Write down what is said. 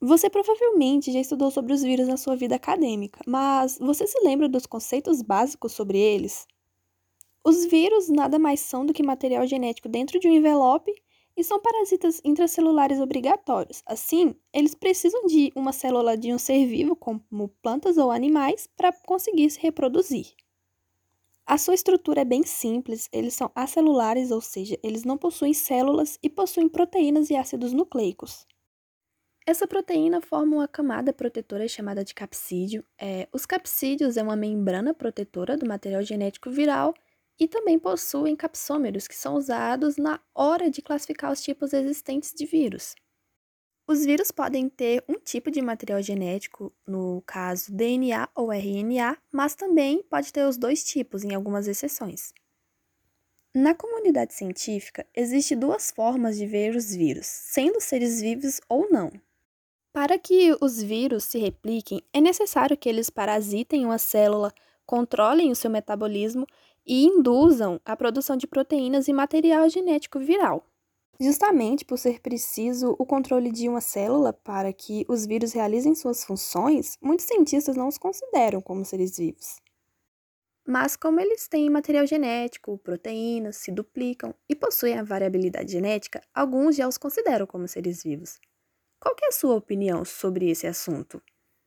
Você provavelmente já estudou sobre os vírus na sua vida acadêmica, mas você se lembra dos conceitos básicos sobre eles? Os vírus nada mais são do que material genético dentro de um envelope e são parasitas intracelulares obrigatórios. Assim, eles precisam de uma célula de um ser vivo, como plantas ou animais, para conseguir se reproduzir. A sua estrutura é bem simples, eles são acelulares, ou seja, eles não possuem células e possuem proteínas e ácidos nucleicos. Essa proteína forma uma camada protetora chamada de capsídeo. É, os capsídeos é uma membrana protetora do material genético viral e também possuem capsômeros, que são usados na hora de classificar os tipos existentes de vírus. Os vírus podem ter um tipo de material genético, no caso DNA ou RNA, mas também pode ter os dois tipos, em algumas exceções. Na comunidade científica, existem duas formas de ver os vírus, sendo seres vivos ou não. Para que os vírus se repliquem, é necessário que eles parasitem uma célula, controlem o seu metabolismo e induzam a produção de proteínas e material genético viral. Justamente por ser preciso o controle de uma célula para que os vírus realizem suas funções, muitos cientistas não os consideram como seres vivos. Mas, como eles têm material genético, proteínas, se duplicam e possuem a variabilidade genética, alguns já os consideram como seres vivos. Qual é a sua opinião sobre esse assunto?